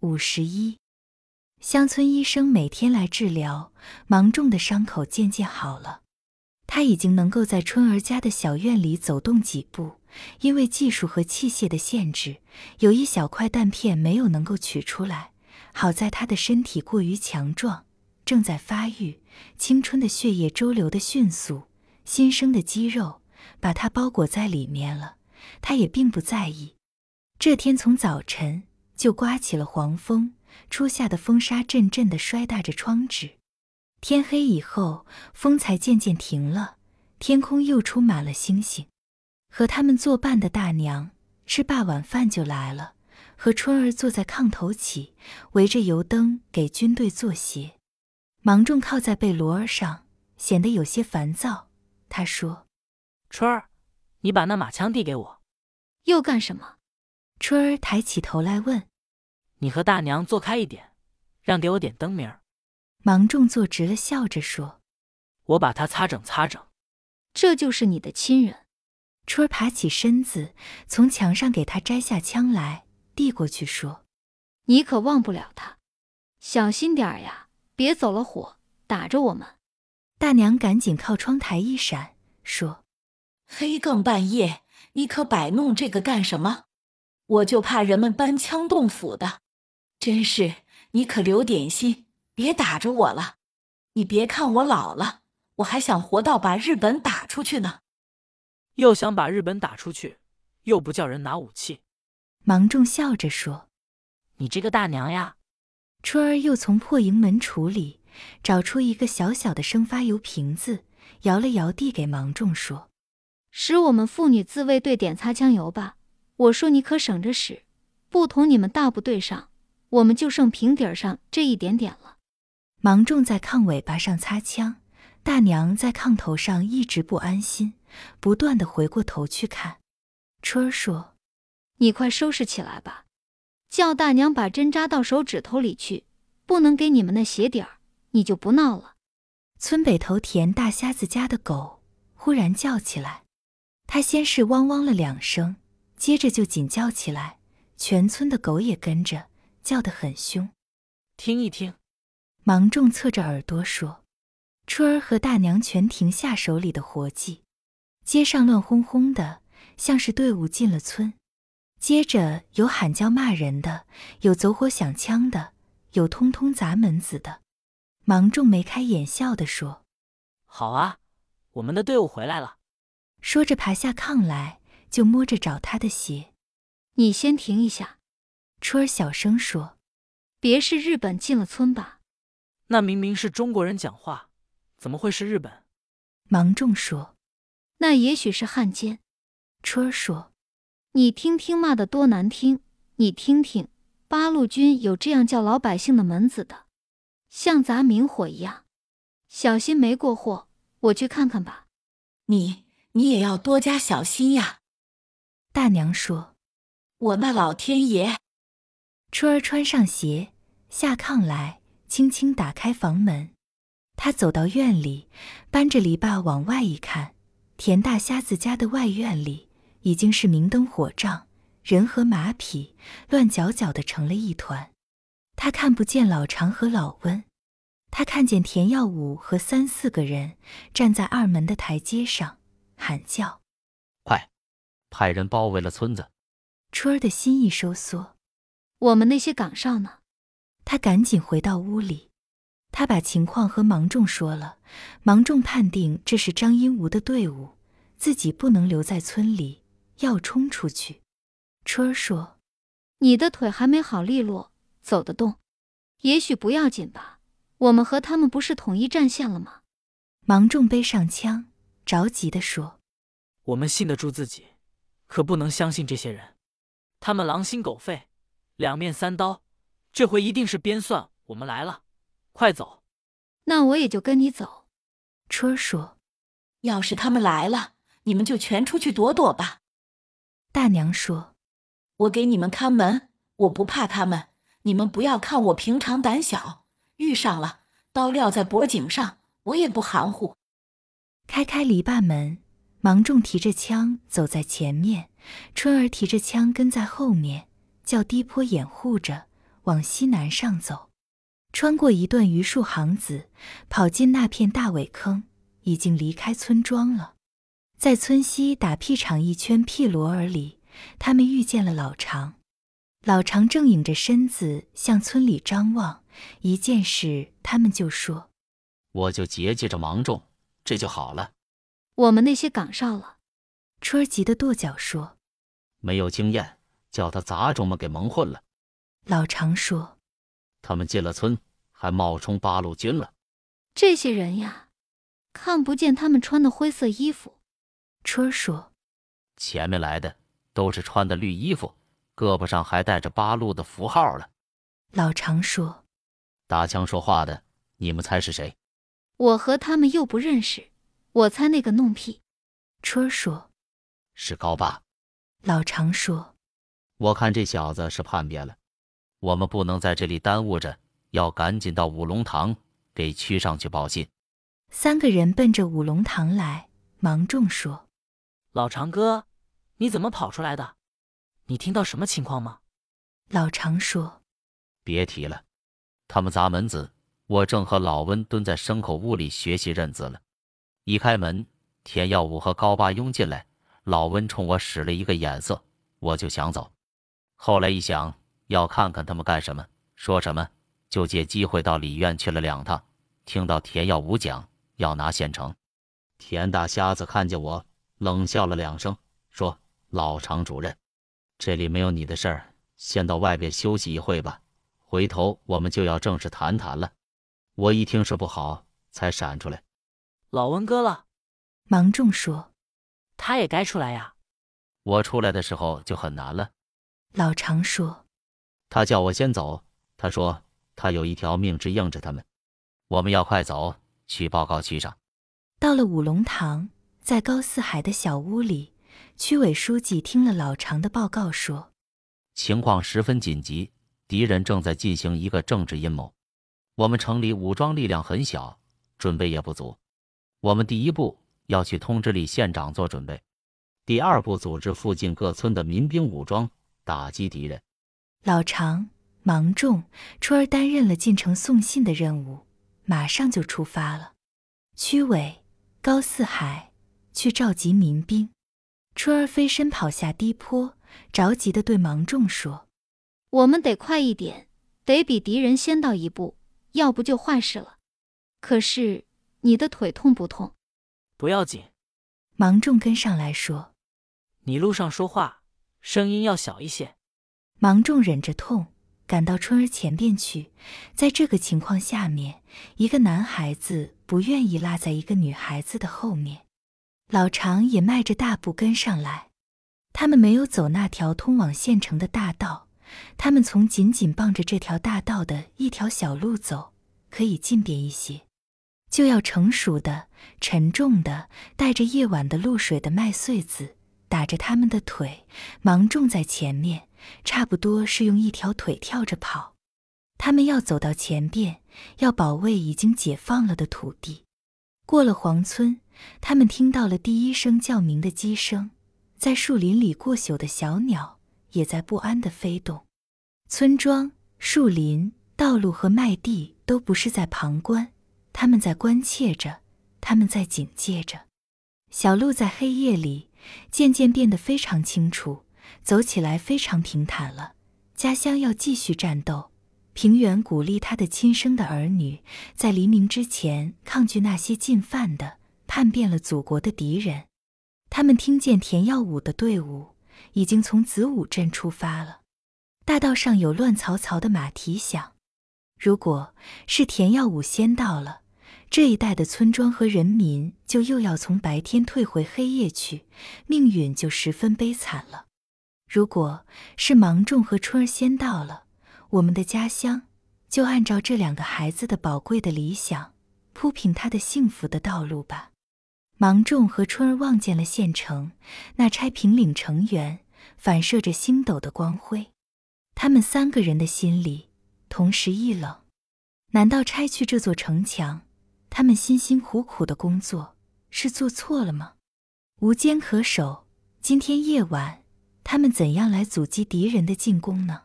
五十一，乡村医生每天来治疗，芒种的伤口渐渐好了。他已经能够在春儿家的小院里走动几步，因为技术和器械的限制，有一小块弹片没有能够取出来。好在他的身体过于强壮，正在发育，青春的血液周流的迅速，新生的肌肉把他包裹在里面了。他也并不在意。这天从早晨就刮起了黄风，初夏的风沙阵阵地摔打着窗纸。天黑以后，风才渐渐停了，天空又充满了星星。和他们作伴的大娘吃罢晚饭就来了，和春儿坐在炕头起，围着油灯给军队做鞋。芒种靠在被罗儿上，显得有些烦躁。他说：“春儿，你把那马枪递给我。”又干什么？春儿抬起头来问：“你和大娘坐开一点，让给我点灯明儿。”芒种坐直了，笑着说：“我把它擦整擦整。”这就是你的亲人。春儿爬起身子，从墙上给他摘下枪来，递过去说：“你可忘不了他，小心点儿呀，别走了火，打着我们。”大娘赶紧靠窗台一闪，说：“黑更半夜，你可摆弄这个干什么？我就怕人们搬枪动斧的。真是，你可留点心。”别打着我了，你别看我老了，我还想活到把日本打出去呢。又想把日本打出去，又不叫人拿武器。芒种笑着说：“你这个大娘呀！”春儿又从破营门橱里找出一个小小的生发油瓶子，摇了摇，递给芒种说：“使我们妇女自卫队点擦枪油吧。我说你可省着使，不同你们大部队上，我们就剩平底儿上这一点点了。”芒种在炕尾巴上擦枪，大娘在炕头上一直不安心，不断的回过头去看。春儿说：“你快收拾起来吧，叫大娘把针扎到手指头里去，不能给你们那鞋底儿，你就不闹了。”村北头田大瞎子家的狗忽然叫起来，它先是汪汪了两声，接着就紧叫起来，全村的狗也跟着叫得很凶。听一听。芒种侧着耳朵说：“春儿和大娘全停下手里的活计，街上乱哄哄的，像是队伍进了村。接着有喊叫骂人的，有走火响枪的，有通通砸门子的。”芒种眉开眼笑的说：“好啊，我们的队伍回来了。”说着爬下炕来，就摸着找他的鞋。你先停一下，春儿小声说：“别是日本进了村吧？”那明明是中国人讲话，怎么会是日本？芒种说：“那也许是汉奸。”春儿说：“你听听骂的多难听！你听听，八路军有这样叫老百姓的门子的，像砸明火一样。小心没过货，我去看看吧。你你也要多加小心呀。”大娘说：“我那老天爷！”春儿穿上鞋，下炕来。轻轻打开房门，他走到院里，搬着篱笆往外一看，田大瞎子家的外院里已经是明灯火仗，人和马匹乱搅搅的成了一团。他看不见老常和老温，他看见田耀武和三四个人站在二门的台阶上喊叫：“快，派人包围了村子！”春儿的心一收缩，我们那些岗哨呢？他赶紧回到屋里，他把情况和芒种说了。芒种判定这是张英吾的队伍，自己不能留在村里，要冲出去。春儿说：“你的腿还没好利落，走得动，也许不要紧吧。我们和他们不是统一战线了吗？”芒种背上枪，着急地说：“我们信得住自己，可不能相信这些人。他们狼心狗肺，两面三刀。”这回一定是编算我们来了，快走！那我也就跟你走。春儿说：“要是他们来了，你们就全出去躲躲吧。”大娘说：“我给你们看门，我不怕他们。你们不要看我平常胆小，遇上了刀撂在脖颈上，我也不含糊。”开开篱笆门，芒种提着枪走在前面，春儿提着枪跟在后面，较低坡掩护着。往西南上走，穿过一段榆树行子，跑进那片大苇坑，已经离开村庄了。在村西打屁场一圈屁罗儿里，他们遇见了老常。老常正影着身子向村里张望，一见是他们就说：“我就结结着芒种，这就好了。”我们那些岗哨了。春儿急得跺脚说：“没有经验，叫他杂种们给蒙混了。”老常说：“他们进了村，还冒充八路军了。这些人呀，看不见他们穿的灰色衣服。”春儿说：“前面来的都是穿的绿衣服，胳膊上还带着八路的符号了。”老常说：“打枪说话的，你们猜是谁？”我和他们又不认识，我猜那个弄屁。春儿说：“是高八。”老常说：“我看这小子是叛变了。”我们不能在这里耽误着，要赶紧到五龙堂给区上去报信。三个人奔着五龙堂来。芒种说：“老长哥，你怎么跑出来的？你听到什么情况吗？”老常说：“别提了，他们砸门子，我正和老温蹲在牲口屋里学习认字了。一开门，田耀武和高八拥进来，老温冲我使了一个眼色，我就想走。后来一想。”要看看他们干什么，说什么，就借机会到里院去了两趟。听到田耀武讲要拿县城，田大瞎子看见我，冷笑了两声，说：“老常主任，这里没有你的事儿，先到外边休息一会吧。回头我们就要正式谈谈了。”我一听是不好，才闪出来。老文哥了，芒种说：“他也该出来呀。”我出来的时候就很难了。老常说。他叫我先走，他说他有一条命值应着他们，我们要快走去报告区上。到了五龙堂，在高四海的小屋里，区委书记听了老常的报告，说情况十分紧急，敌人正在进行一个政治阴谋。我们城里武装力量很小，准备也不足。我们第一步要去通知李县长做准备，第二步组织附近各村的民兵武装打击敌人。老常、芒种、春儿担任了进城送信的任务，马上就出发了。区委、高四海去召集民兵，春儿飞身跑下低坡，着急地对芒种说：“我们得快一点，得比敌人先到一步，要不就坏事了。可是你的腿痛不痛？不要紧。”芒种跟上来说：“你路上说话声音要小一些。”芒种忍着痛赶到春儿前边去，在这个情况下面，一个男孩子不愿意落在一个女孩子的后面。老常也迈着大步跟上来。他们没有走那条通往县城的大道，他们从紧紧傍着这条大道的一条小路走，可以近便一些。就要成熟的、沉重的、带着夜晚的露水的麦穗子打着他们的腿，芒种在前面。差不多是用一条腿跳着跑，他们要走到前边，要保卫已经解放了的土地。过了黄村，他们听到了第一声叫鸣的鸡声，在树林里过宿的小鸟也在不安地飞动。村庄、树林、道路和麦地都不是在旁观，他们在关切着，他们在警戒着。小路在黑夜里渐渐变得非常清楚。走起来非常平坦了。家乡要继续战斗。平原鼓励他的亲生的儿女，在黎明之前抗拒那些进犯的、叛变了祖国的敌人。他们听见田耀武的队伍已经从子午镇出发了。大道上有乱嘈嘈的马蹄响。如果是田耀武先到了，这一带的村庄和人民就又要从白天退回黑夜去，命运就十分悲惨了。如果是芒种和春儿先到了，我们的家乡就按照这两个孩子的宝贵的理想，铺平他的幸福的道路吧。芒种和春儿望见了县城那拆平岭城垣，反射着星斗的光辉，他们三个人的心里同时一冷。难道拆去这座城墙，他们辛辛苦苦的工作是做错了吗？无坚可守，今天夜晚。他们怎样来阻击敌人的进攻呢？